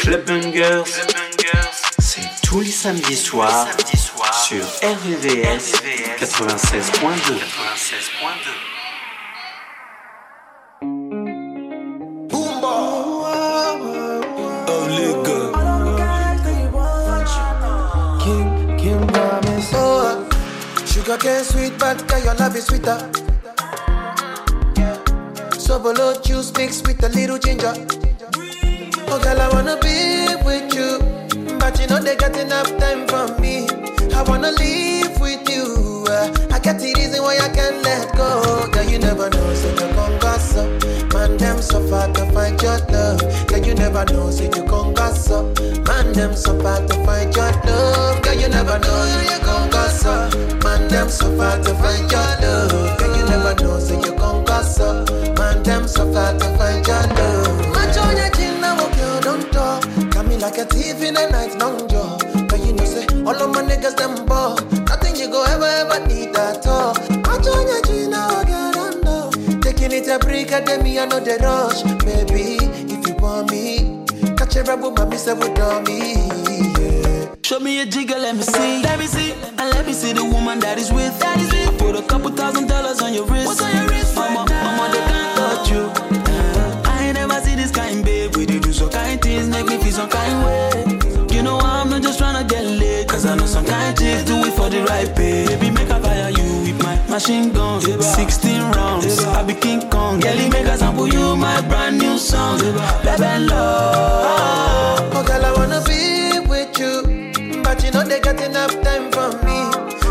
Club Bungers, c'est tous les samedis soirs sur RVVS 96.2. Sugar cane sweet, but girl, your love is sweeter. Sobolo juice mixed with a little ginger. Oh, girl, I wanna be with you, but you know they got enough time for me. I wanna live with you. Uh, I get the reason why I can't let go. Girl, you never know, so you come gon' gossip. Man, them so far to find your love. Girl, you never know, so you come gon' gossip. Man, them so far to find your love. Girl, you never know, so you come gon' gossip. Man, them so far to find your love. Girl, you never know, so you gon' gossip. Man, them so far to find your love. On your chin, now girl, don't talk. Me like a thief in the night, long jaw. But you know, say, all of my niggas, them ball. Nothing you go ever, ever need at all. Match on your chin, now girl, don't know. Taking it a break, at me, I know the rush. Baby, if you want me, catch a rebel, mommy, say, with me. Show me a jigger, let me see. Let me see. And let me see the woman that is with. That is with. I put a couple thousand dollars on your wrist. What's on your wrist? Mama, mama, touch you. Uh, I ain't never see this kind, babe. We do some kind things, make me feel some kind way. You know I'm not just trying to get laid. Cause I know some kind chicks do it for the right pay. Baby, make I fire you with my machine guns. 16 rounds. I be King Kong. Girlie, make a sample you my brand new song. Baby, love. Oh, girl, I wanna be with you. But you know they got enough time for me.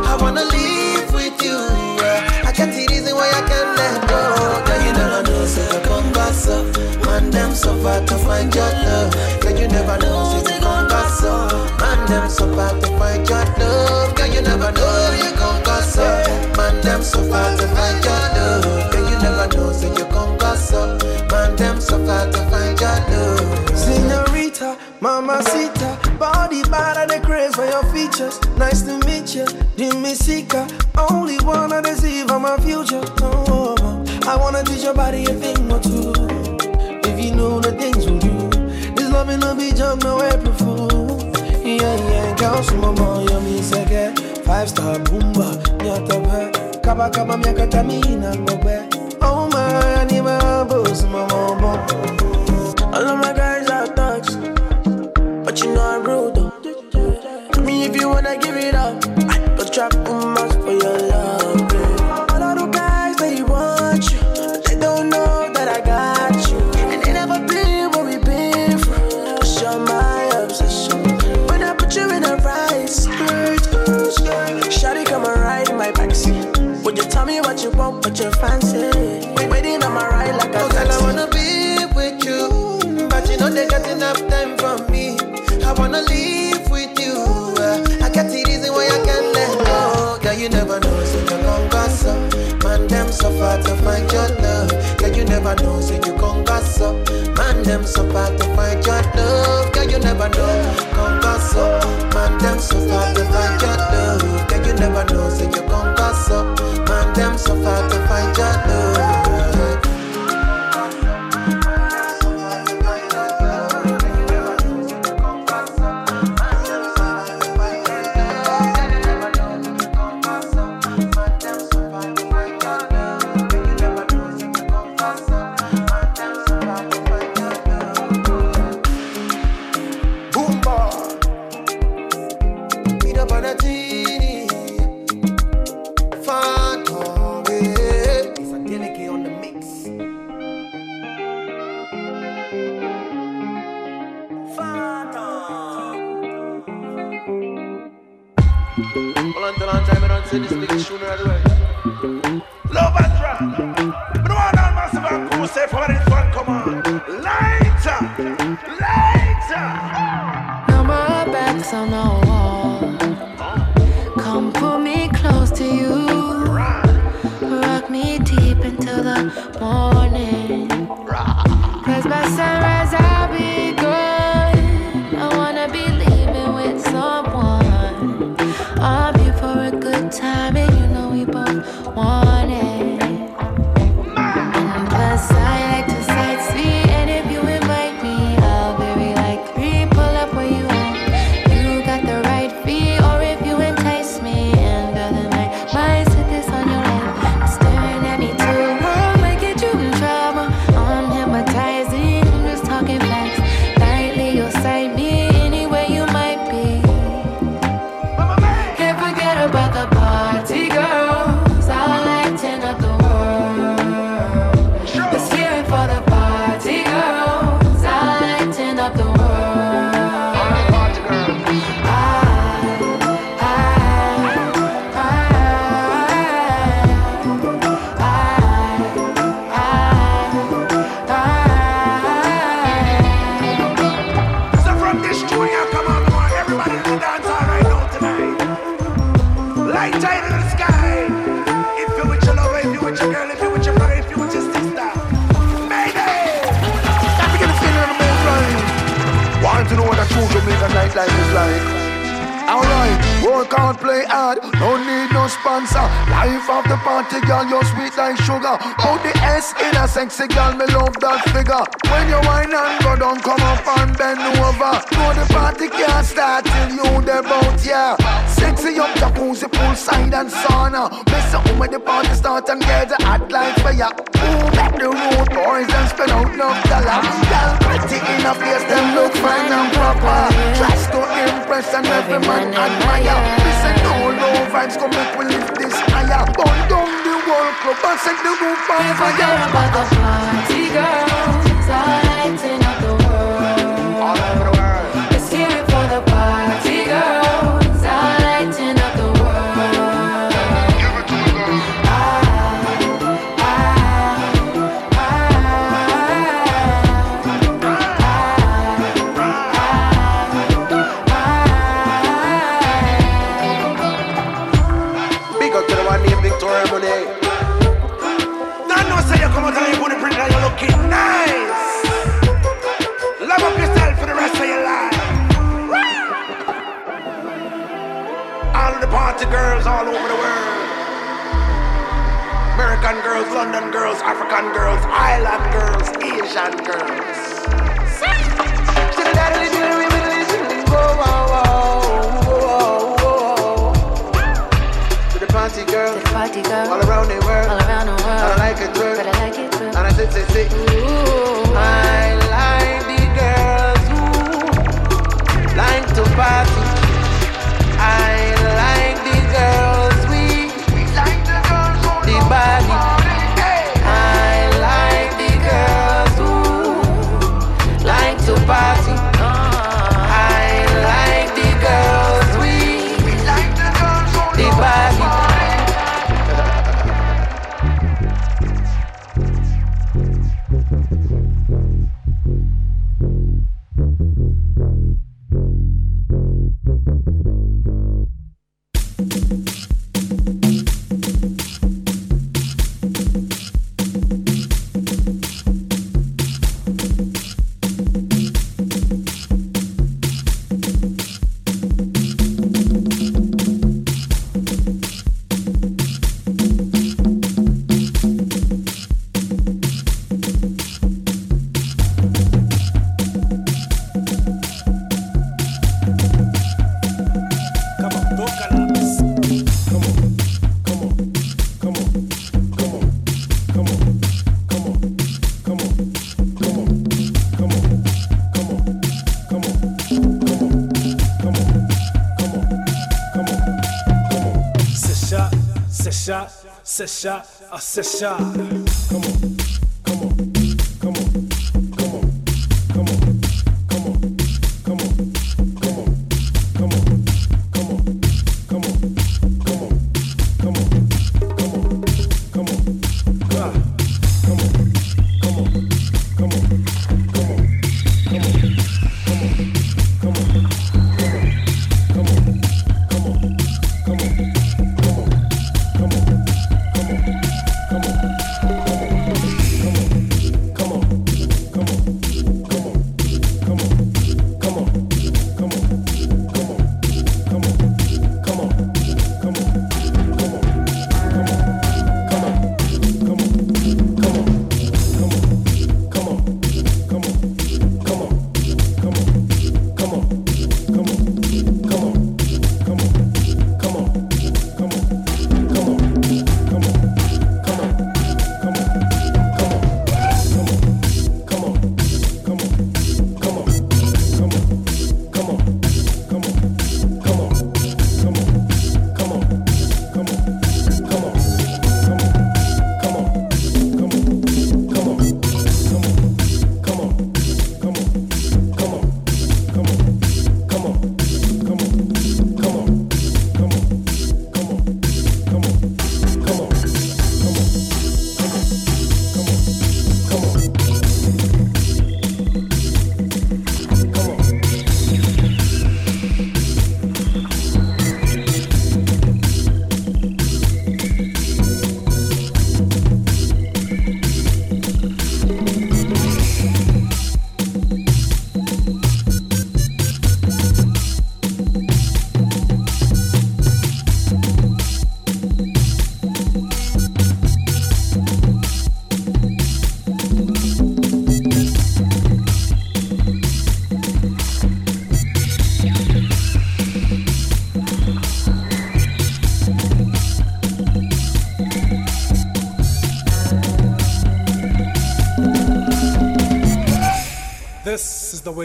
I wanna live find your love. Girl, you never know, say you come gossip. Man, them so far to find your love. Girl, you never know, you come gossip. Man, them so far to find your love. Girl, you never know, say you come gossip. Man, them so far to find your love. Senorita, mamacita, body bad and the craze for your features. Nice to meet you, Dimisika. Only wanna deceive on my future. Oh, I wanna teach your body a thing so mama, seke. Five star boomba, nyata be. Kaba kaba miaka tamina ngobe. Oh my, I need Far to find your love. Girl, you never know, night life is like. Alright, work hard, play hard, no need no sponsor. Life of the party, girl, you're sweet like sugar. Put the S in a sexy girl, me love that figure. When you whine and go down, come up and bend over. Know the party can't start till you the boat, yeah. Sexy up jacuzzi, poolside and sauna. Miss up when the party start and get the hot light for ya. Ooh, let the road boys and spend out no dollar. Girl, pretty a face, them look fine and proper. Dress to impress and every man admire. Listen, no low vibes come make we lift this higher. Burn down the whole club and set the roof on fire. About the party, girls. Lighting up the world. All over the world. Girls all over the world. American girls, London girls, African girls, island girls, Asian girls. acessar.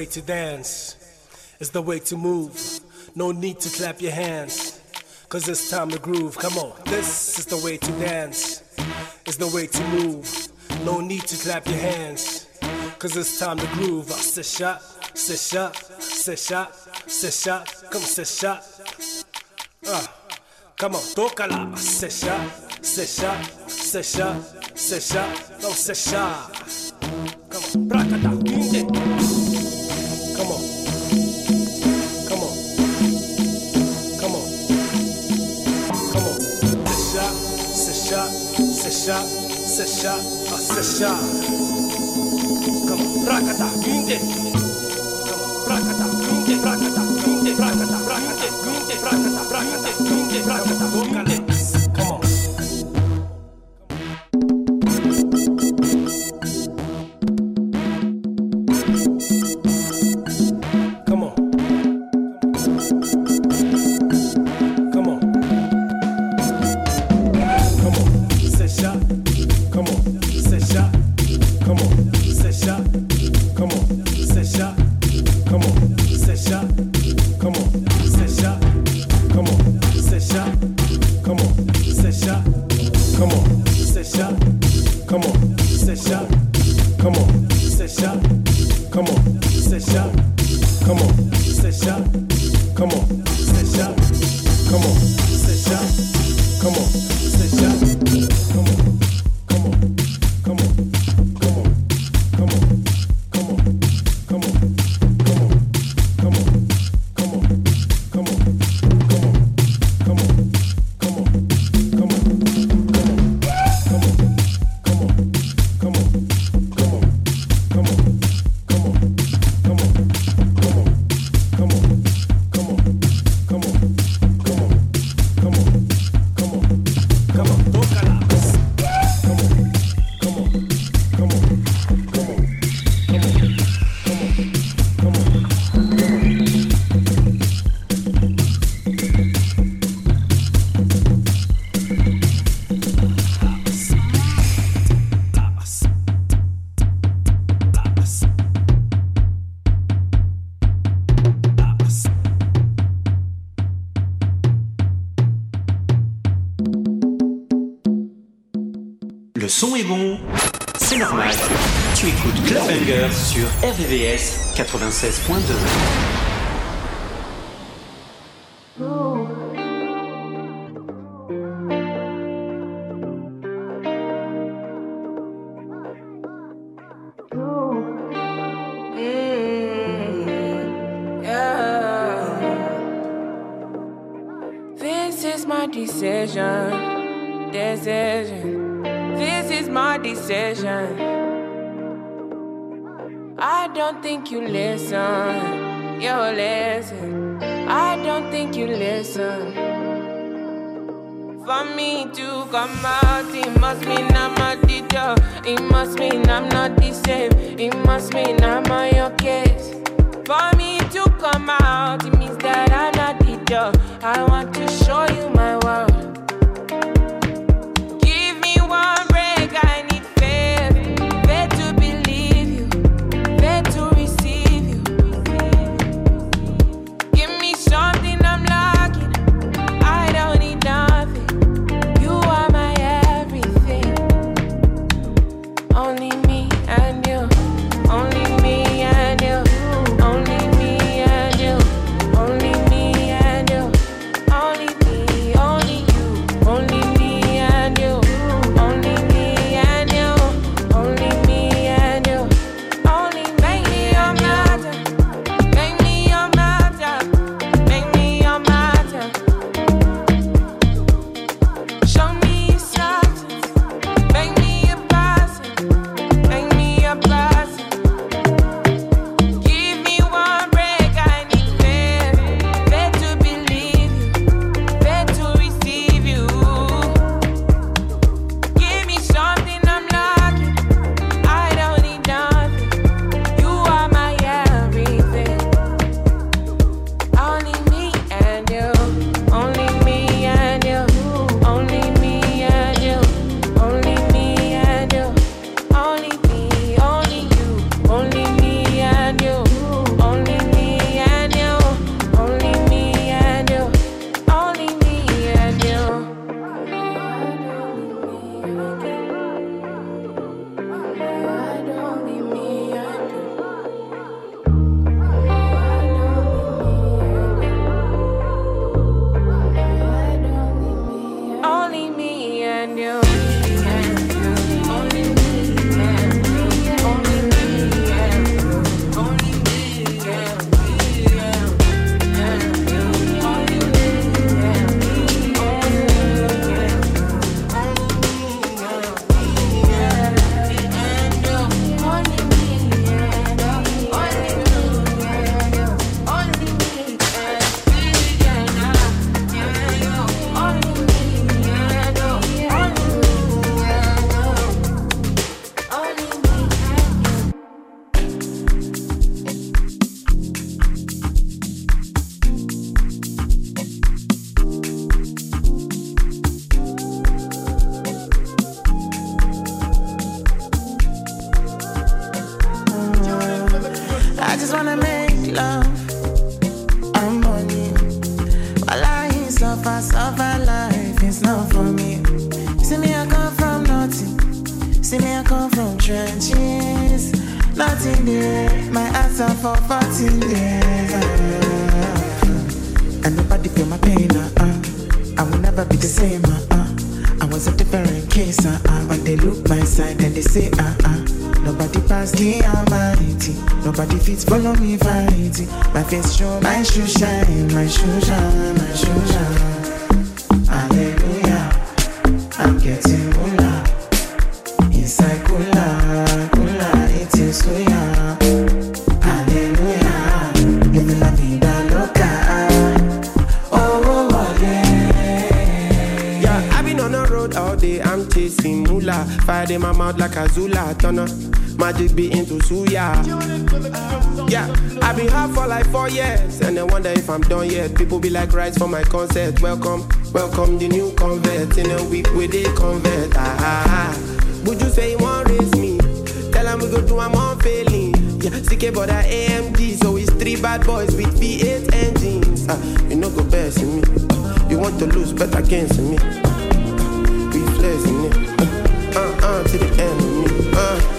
way to dance, it's the way to move. No need to clap your hands, cause it's time to groove. Come on, this is the way to dance, it's the way to move. No need to clap your hands, cause it's time to groove. I sit shot, sit shot, sit shot, sit shot, come sit shot. Uh, come on, tocala, ah, sit shot, sit shot, sit shot, sit shot, sit shot. Come on, shot, set shot, a set shot. Come on, rock Come on. 96.2. when you. I been half for like four years, and they wonder if I'm done yet. People be like, rise for my concert. Welcome, welcome the new convert. In a week we they convert. Ah, ah, ah. Would you say you want raise me? Tell him we go do I'm failing. Yeah, CK but I AMD, so it's three bad boys with V8 engines. Ah, you know go best in me. You want to lose, bet against me. We flexing it, uh, ah, uh, ah, uh to the enemy. Uh.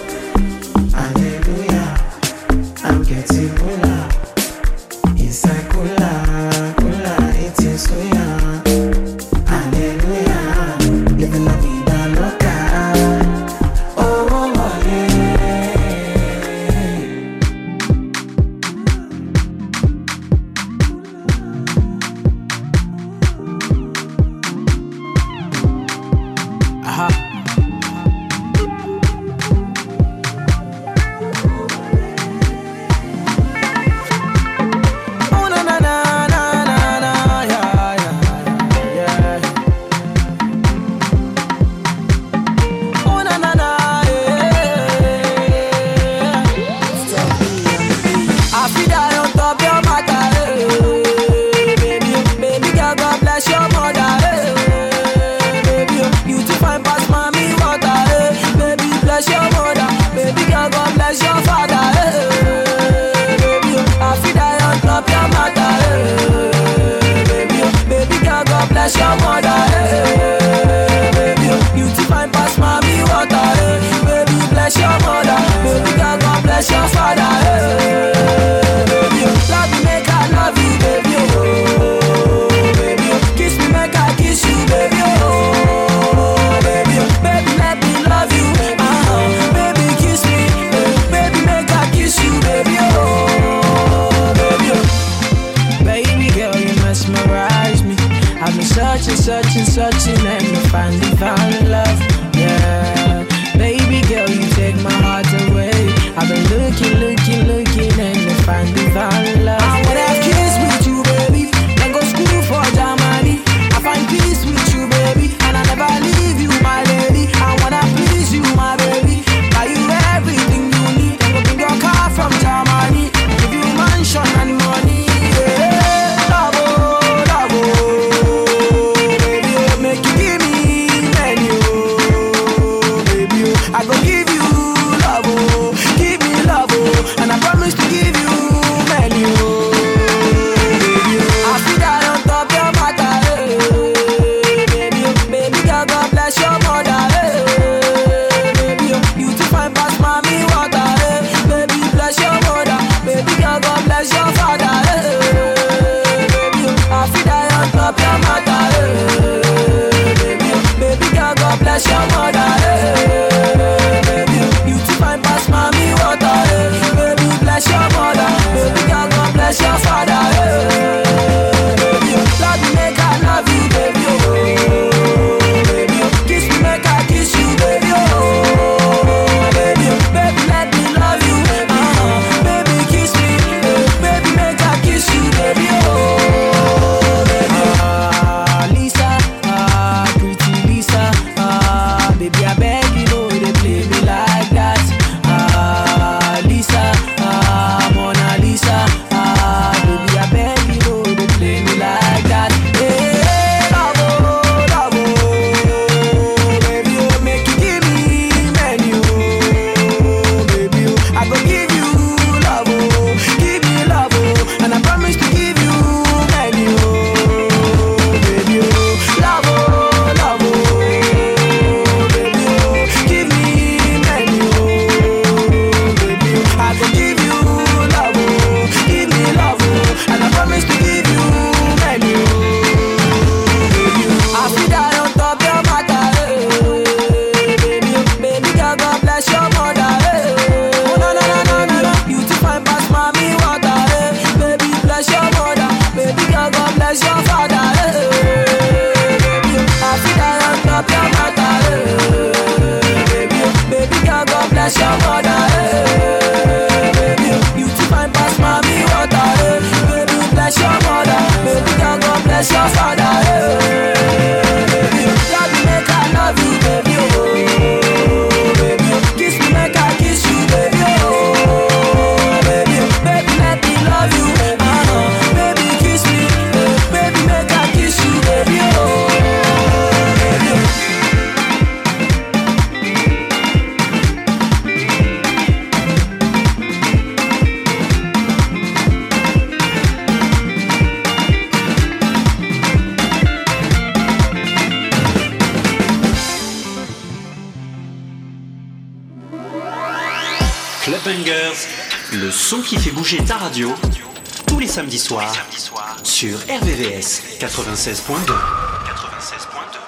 96.2. 96.2.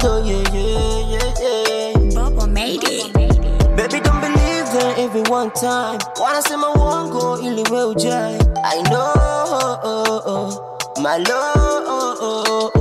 Yeah, yeah, yeah, yeah. Made it. Baby, don't believe them every one time. Wanna see my one go in the. I know, oh, oh, oh. my love.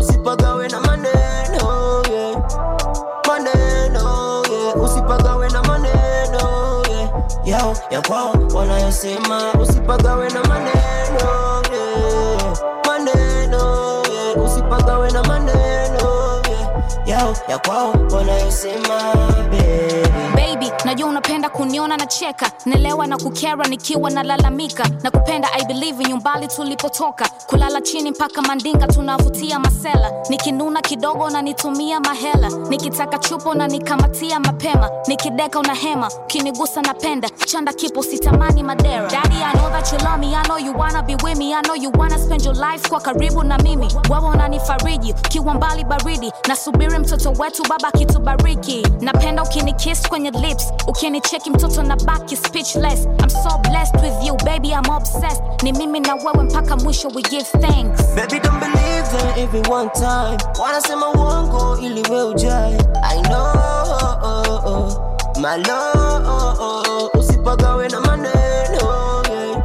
Ya kwao, wanayosema, usipagawe na maneno, yeah. Maneno, yeah. Usipagawe na maneno, yeah. Yao, ya kwao, wanayosema, baby. Najua unapenda kuniona na cheka. Nelewa na kukera nikiwa nalalamika na kupenda i believe nyumbali tulipotoka. Kulala chini mpaka mandinga tunavutia masela. Nikinuna kidogo unanitumia mahela. Nikitaka chupo na nikamatia mapema. Nikideka una hema ukinigusa napenda. Chanda kipo sitamani madera. Daddy, I know that you love me. I know you wanna be with me. I know you wanna spend your life kwa karibu na mimi. Wewe unanifariji kiwa mbali baridi. Nasubiri mtoto wetu baba kitubariki napenda ukinikiss kwenye lips ukinicheki mtoto na baki speechless I'm so blessed with you baby I'm obsessed ni mimi na wewe mpaka mwisho we give thanks Baby, don't believe them every one time. Wanasema uongo ili we ujae I know, my love, usipagawe na maneno, yeah.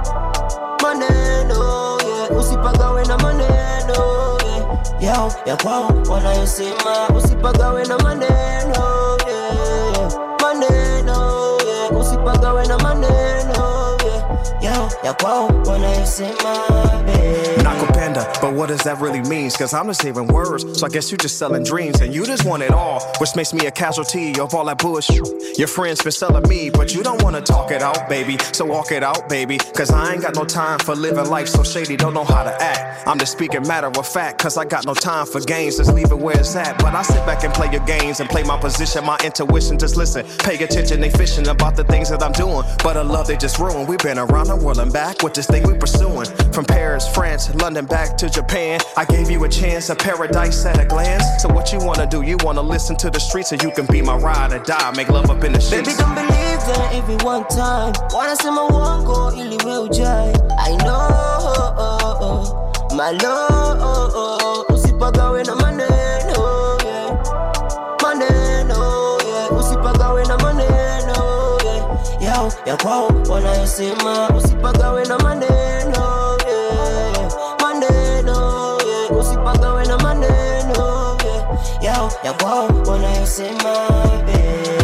Maneno, yeah. Usipagawe na maneno, yeah. Yao, ya kwao, wanayosema, usipagawe na maneno, na maneno, yeah. Yao, ya kwao, wanayosema. Nakupenda, but what does that really mean? Cause I'm just hearing words, so I guess you're just selling dreams and you just want it all, which makes me a casualty of all that bullshit. Your friends been selling me, but you don't wanna talk it out, baby. So walk it out, baby. Cause I ain't got no time for living life so shady, don't know how to act. I'm just speaking matter of fact, cause I got no time for games, just leave it where it's at. But I sit back and play your games and play my position, my intuition, just listen. Pay attention, they fishing about the things that I'm doing. But a love they just ruined. We've been around the world and back with this thing we pursuing. From Paris, France, London, back to Japan. I gave you a chance, a paradise at a glance. So what you wanna do? You wanna listen to the streets so you can be my ride or die. Make love up in the Baby, don't believe them every one time. Wanasema uongo ili we ujai. I know, my love, ya kwao, wanayosema, usipagawe na maneno, yeah. Maneno, yeah. Usipagawe na maneno, yeah. Yao, ya kwao, wanayosema, baby.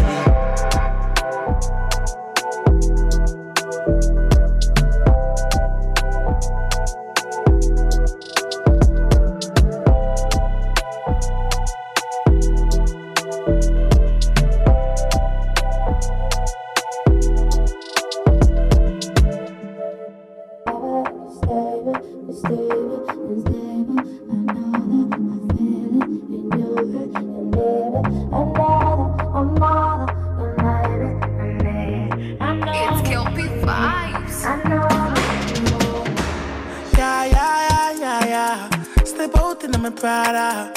In my Prada.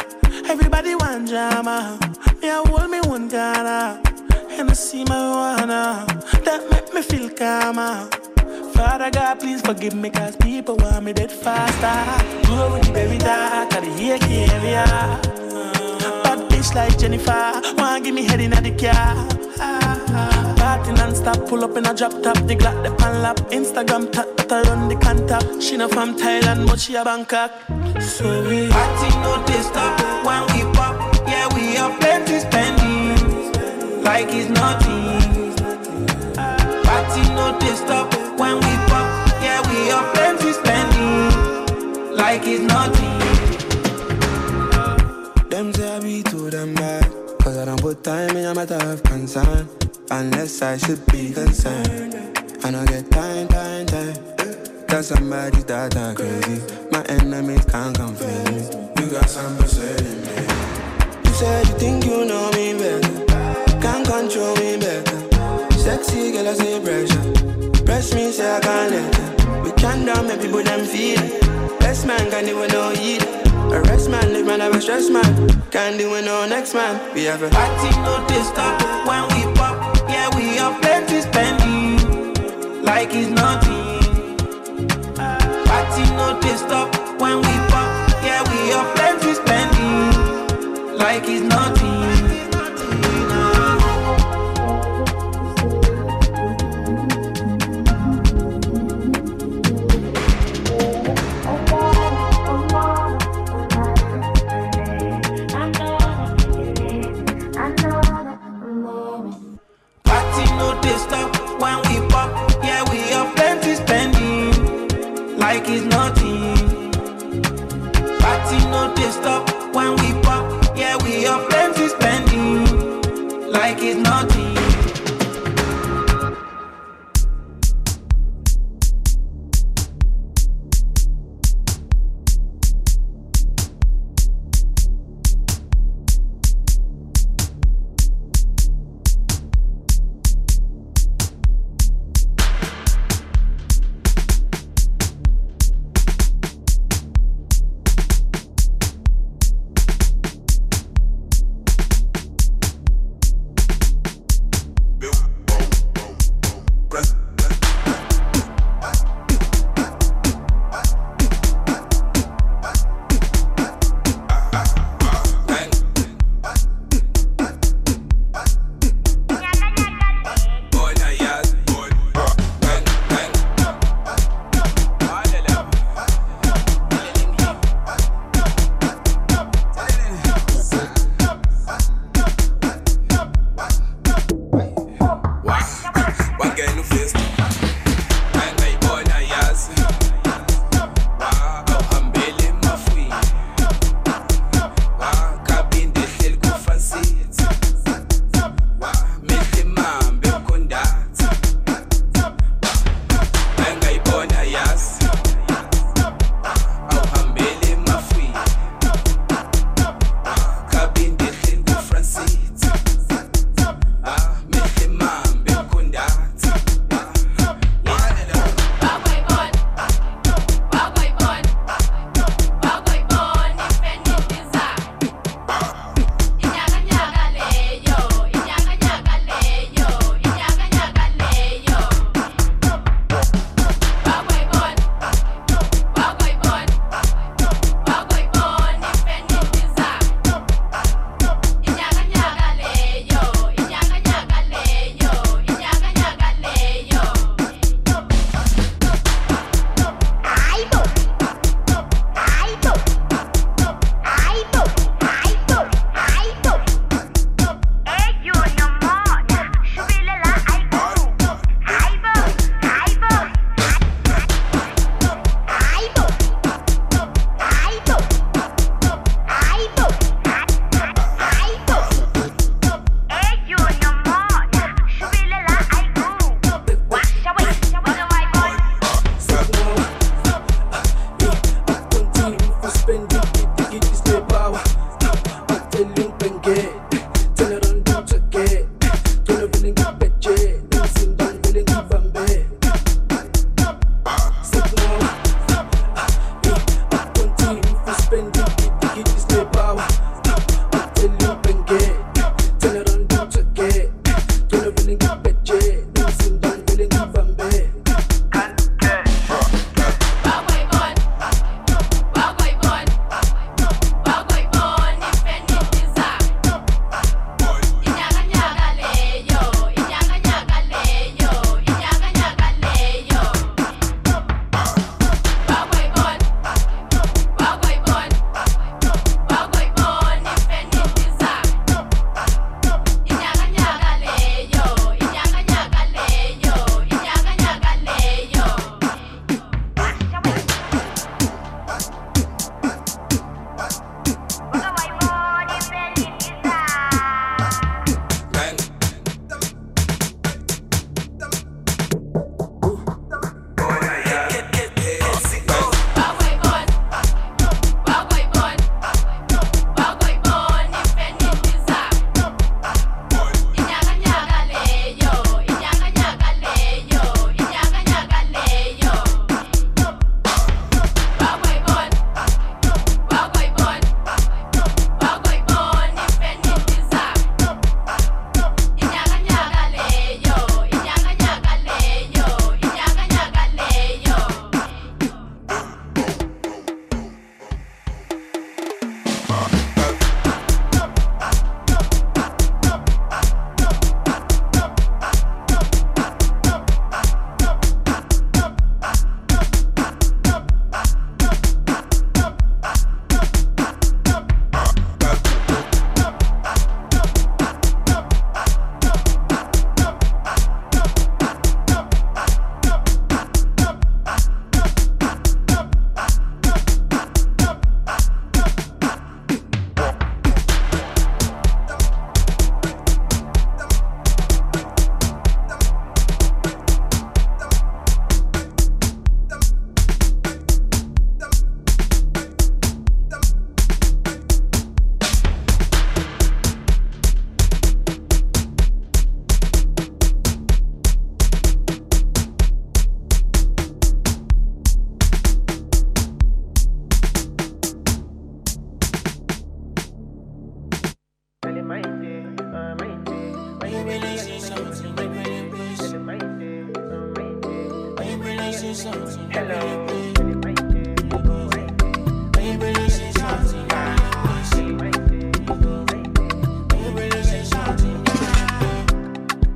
Everybody want drama. Me, I hold me one Ghana. And I see my wanna. That make me feel calmer. Father God, please forgive me, cause people want me dead faster. With the baby dark, I hear area. Bad bitch like Jennifer, wanna give me head in the car. Party non-stop, pull up in a drop top, the Glock, the pan lap, Instagram tap, that I run the contact. She not from Thailand, but she a Bangkok. So we Party no dey stop when we pop. Yeah, we have plenty spending, like it's nothing. Party no dey stop when we pop. Yeah, we have plenty spending, like it's nothing. Them say I be too damn bad. Cause I don't put time in a matter of concern. Unless I should be concerned. I don't get time, time, time. Got somebody's that crazy. My enemies can't confuse me. You got some in me. You said you think you know me better. Can't control me better. Sexy girl, I say pressure. Press me, say I can't let it. We can't down, make people them feel it. Best man can't even know eat. A rest man, live man, have a stress man. Can't do it no next man. We have a party, no disturb when we pop. Yeah, we have plenty spending. Like it's not pissed up when we pop. Yeah, we are plenty spending. Like he's not pissed up when we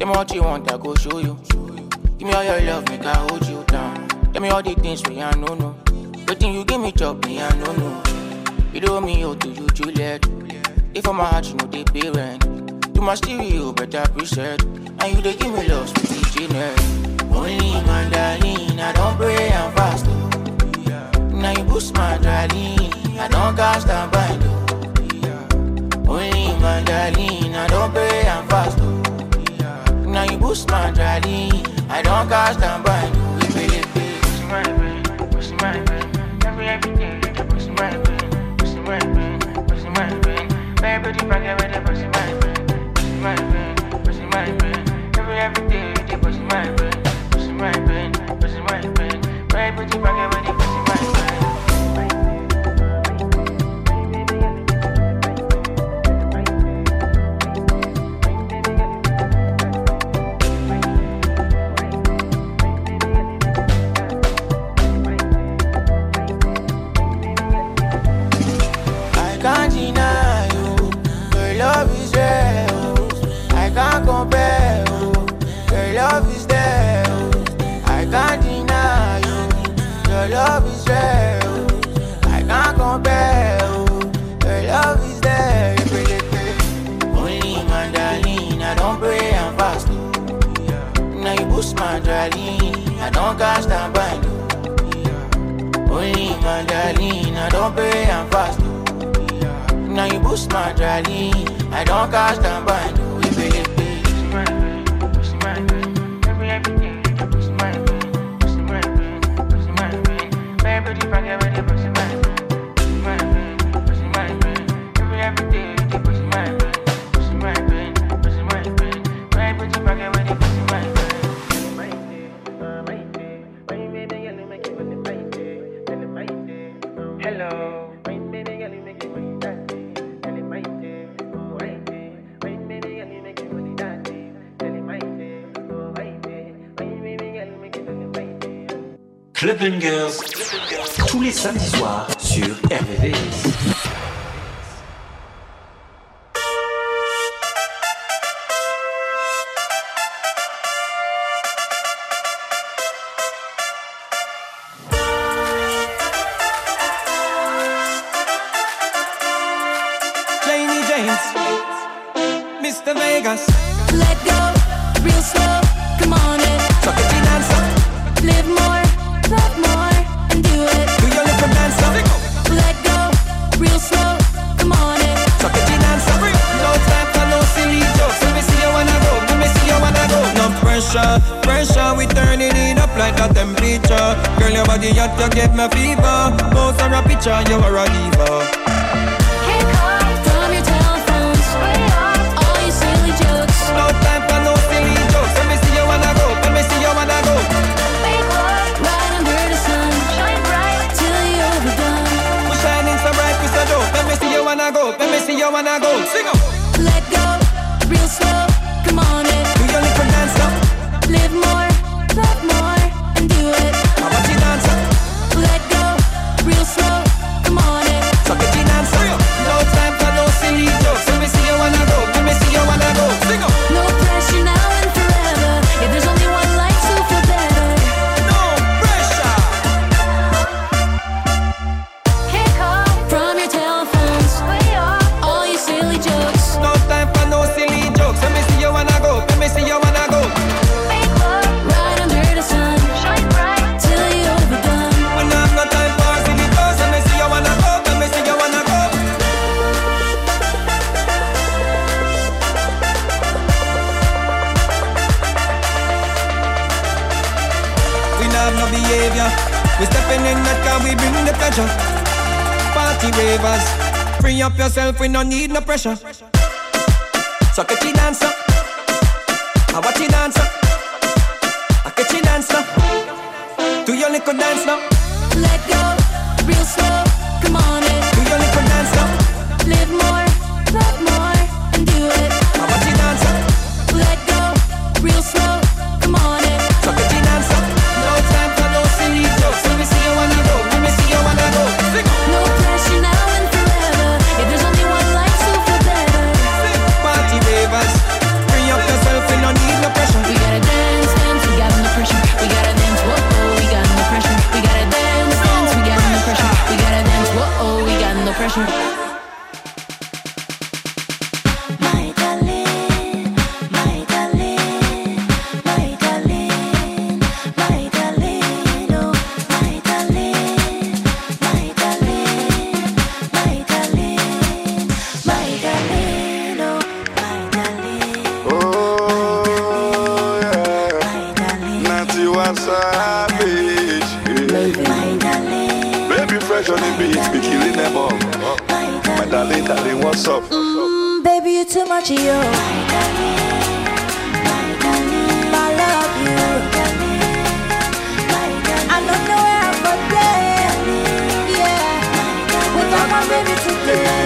much you want, I go show you. Give me all your love, make I hold you down. Tell me all the things we I know no. Waiting you give me job, me I know no. You do me oh to you, Juliet. If I'm a heart, you know they pay rent. You must steal you, I. And you they give me love, sweet genius. Only Mandarin, I don't pray and fast. Oh. Now you boost my darling, I don't cast and bind. Oh. Only Mandarin, I don't pray and fast. Oh boost my jolly. I don't cast and buy you. brain. Every every day, pushing my brain, push my brain, push my brain. Every every day, they pushing my brain. pray and fast. Now you boost my driving. I don't cast a bind. Clubbingers, tous les samedis soirs sur RVVS. no need no pressure. savage. Yeah. Baby fresh on the beat, be killing them all. My darling, darling, what's up? Mm, baby, you too much, yo. My darling, my love you. I don't know where I'm going. Yeah, without my baby today.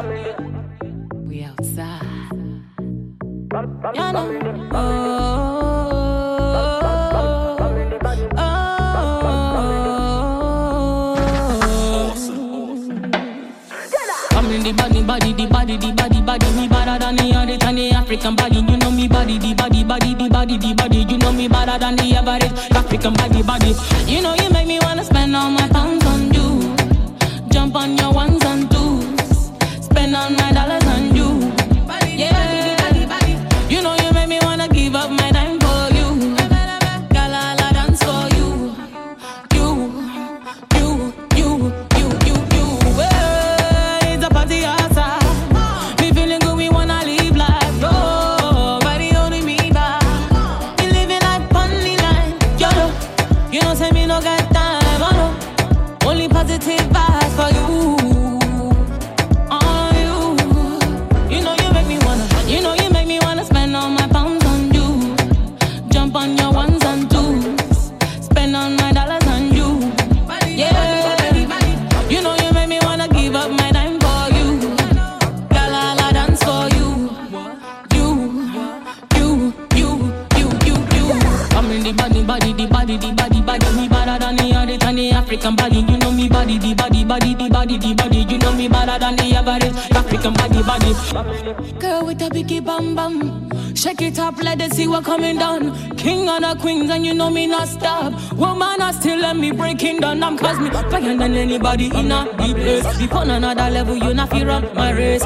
We outside. You know. Oh. oh, oh. I'm in the body, body, the body, the body, body. Me better than the other than African body. You know me body, the body, body, the body, the body. You know me better than the average African body, body. You know you make me wanna spend all my pounds on you. Jump on your one not stop. Woman, I still let me breaking down. I'm cause me higher than anybody in a deep place. Be on another level, you not fear on my race.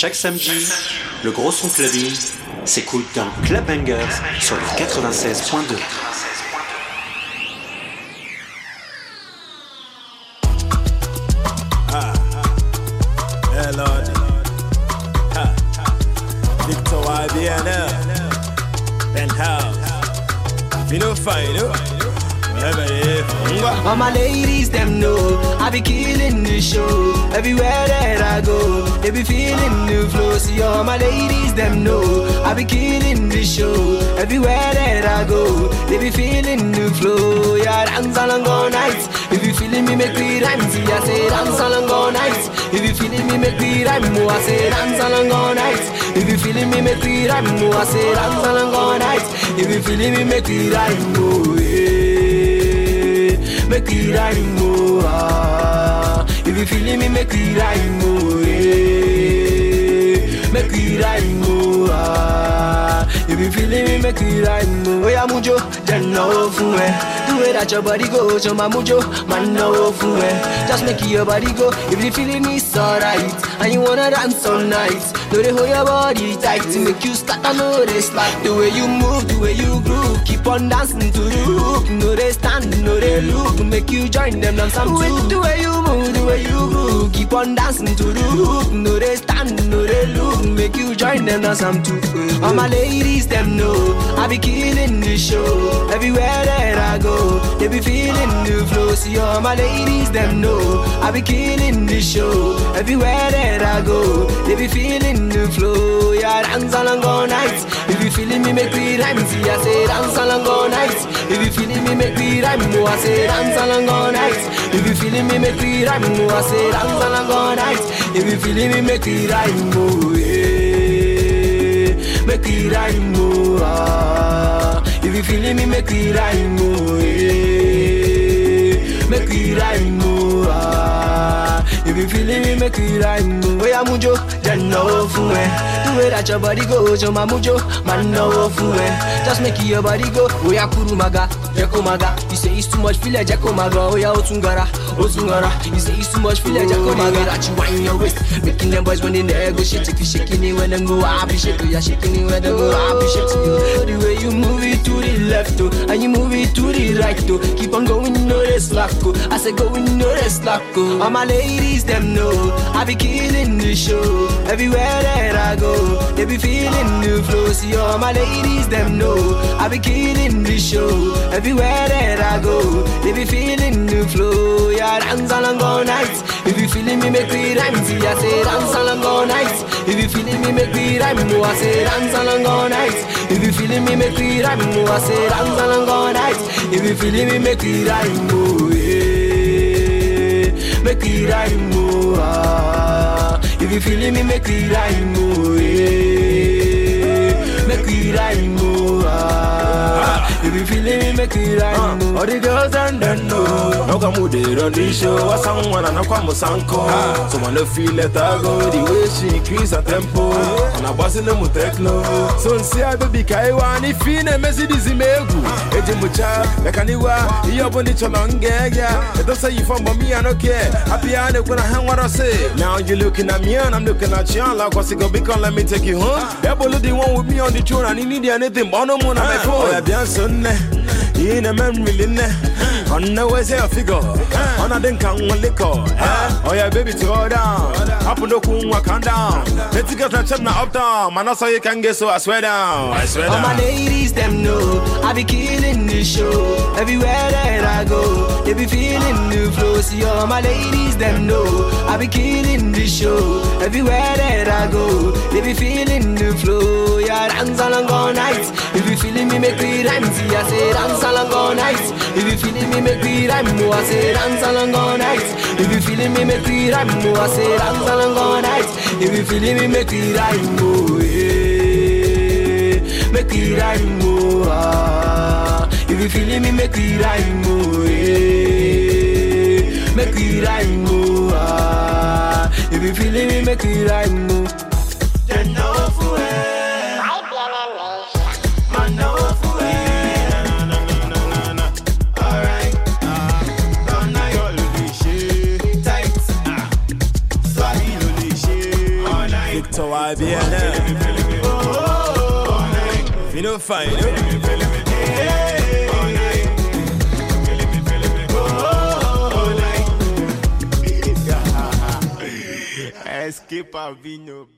Chaque samedi, le gros son clubbing s'écoute dans Club Bangers sur le 96.2. Ladies, them know I be killing the show everywhere be feeling new flow. See all my ladies, them know. I be killing the show. Everywhere that I go, they be feeling new flow. Yeah, dance along all night. If you feeling me, make me rhyme. See, I say dance along all night. If you feeling me, make me rhyme. Oh, I say dance along all night. If you feeling me, make me rhyme. Oh, I say dance along all night. If you feeling me, make me rhyme. Oh, yeah. Make me rhyme. Oh, ah. If you feeling me, make me rhyme. Oh, yeah. Make we rhyme. Oh, ah. If you feeling me, make we rhyme. Oh, yeah, mujo. Then no fun eh. The way that your body goes, your mujo. Man, no fun eh. Just make your body go. If you feeling me, it's alright. You wanna dance all night. No, they hold your body tight to make you start to know they slack. The way you move, the way you groove. Keep on dancing to the hook. No, they stand, no, they look. Make you join them dance some With the way you move, the way you groove. Keep on dancing to the hook. No, they stand, no, they look. Make you join them dance some too. All my ladies, them know. I be killing the show. Everywhere that I go, they be feeling the flow. See all my ladies, them know. I be killing the show. Everywhere that I go, they be feeling the flow. Yeah, dance along all night. If you feeling me, make we rhyme. See, I say dance along all night. If you feeling me, make we rhyme. Oh, I say dance along all night. If you feeling me, make we rhyme. Oh, I say dance along all night. If you feeling me, make we rhyme. Oh, yeah. Make we rhyme. Oh, ah. If you feeling me, make we rhyme. Oh, yeah. Make we rhyme. Oh. You feeling me, make we rhyme. Oh, yeah, mujo. Then no fun eh. The way that your body goes, your mujo. Man, no fun eh. Just make your body go. Oh, yeah, kuru maga. Jeko maga. You say it's too much, feel like Jeko maga. Oh, yeah, otungara. Otungara. You say it's too much, feel like Jeko maga. That you wind your waist. Making them boys when in the air go shit. If you shaking it when them go, I appreciate you. Shaking it when them go, I appreciate you. The way you move it to the left, oh, and you move it to the right, oh. Keep on going, no they slack, oh. I say going, no they slack, oh. All my ladies, them know. I be killing the show. Everywhere that I go, they be feeling the flow. See all my ladies, them know. I be killing the show. Everywhere that I go, they be feeling the flow. Yeah, dance along all night. If you feeling me, make me rhyme. See, I say dance along all night. If you feeling me, make me rhyme. Oh, I say dance along all night. If you feeling me, make me rhyme. Oh, I say dance along all night. If you feeling me, make me rhyme. Oh, yeah. Make me rhyme. Oh, ah. If you feeling me, make me rhyme. Oh, yeah. Make me rhyme. Oh. If you feeling me, make me rhyme. Oh, All the girls and them know No come with it on the show I uh. someone and I come sanko So when I feel it I go The way she increase her tempo. Uh. And I boss in them with techno. So nsi a baby kaiwa Ni fine mesi dizi megu Eji mucha Mekaniwa Iyo bundi cholonge yeah. It don't say you from but me I don't care. Happy I know when I hang what I say. Now you looking at me and I'm looking at you Like what's it gonna be come let me take you home. Ebo the one with me on the throne And he need anything but no more uh. on my phone Oh yeah bien sonne in a memory in On the way say a figure On a den can one liquor Oh yeah baby to go down Up no kun wa calm down Let's get a chip now up down Man that's how you can get so I swear down I swear All my ladies, them know I be killing the show. Everywhere that I go, they be feeling the flow. See all my ladies, them know I be killing the show. Everywhere that I go, they be feeling the flow. Yeah, dance along all night. If you feeling me, make me rhyme. See, I say dance along all night. If you feeling me, make me rhyme. Oh, I say dance along all night. If you feeling me, make me rhyme. Oh, I say dance along all night. If you feeling me, make me rhyme. Oh, yeah. Make me rhyme. Oh, ah. If you feeling me, make me rhyme. Oh, yeah. Make me rhyme. Oh, ah. If you feeling me, make me rhyme. Oh. Then no fool. You know fine Escape Avino. Yeah.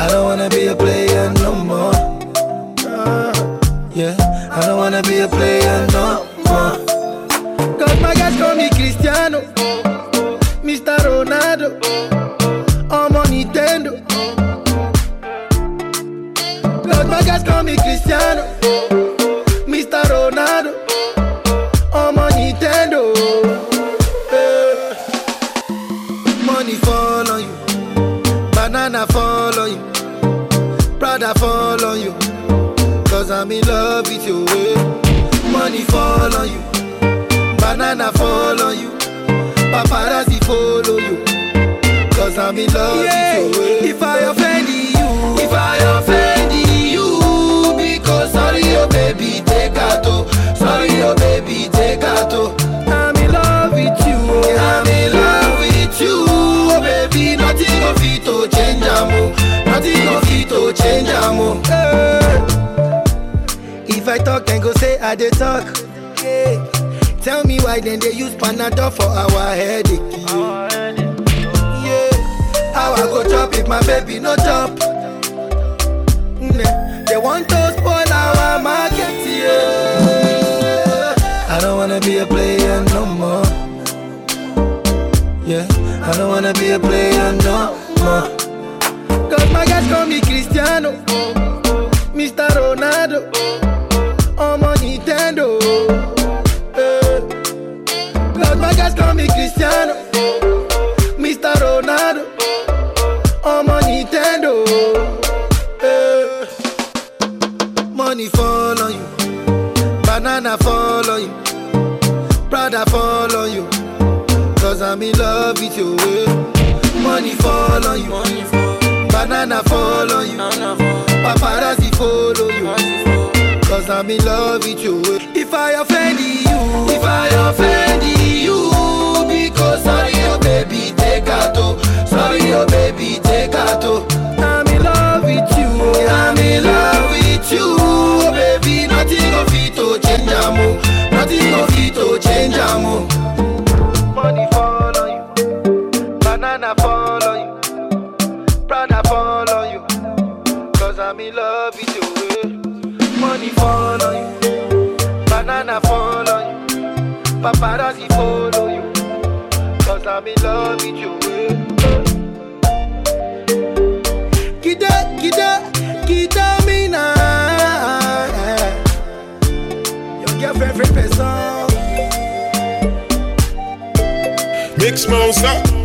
I don't wanna be a player no more. Yeah. I don't wanna be a player no more. Cause my guys call me Cristiano, Mr. Ronaldo, I'm on Nintendo. Cause my guys call me Cristiano, Prada fall on you. Cause I'm in love with you. eh. Money fall on you. Banana fall on you. Paparazzi follow you. Cause I'm in love with you. eh. If I offend you, if I offend you, because sorry, oh baby, take out. oh. Sorry, oh baby, take out. oh. I'm in love with you. oh. I'm in love with you. Oh baby, nothing of it to change amo. Nothing of to change amo. Eh. If I talk, then go say I dey talk. Yeah. Tell me why then they use Panadol for our headache. Yeah. How I go chop if my baby no chop? Mm, eh. They want to spoil our market. Yeah. I don't wanna be a player no more. Yeah. I don't wanna be a player no more. My guys call me Cristiano, Mr. Ronaldo. I'm Nintendo. Eh. Cause my guys call me Cristiano, Mr. Ronaldo. I'm Nintendo. Eh. Money fall on you, banana fall on you, Prada fall on you. Cause I'm in love with you. eh. Money fall on you, banana fall on you, paparazzi follow you. Cause I'm in love with you. If I offend you, if I offend you, because sorry, oh baby, take out. Sorry, oh baby, take out. I'm in love with you. I'm in love with you, baby. Nothing of it to change, amo. Nothing of it to change, amo. You. I'm in love you. eh. Money fall on you, banana fall on you, paparazzi follow you. Cause I'm in love with you. Kida, kida, kida mina. Your girlfriend, friend, person. Big smoke up.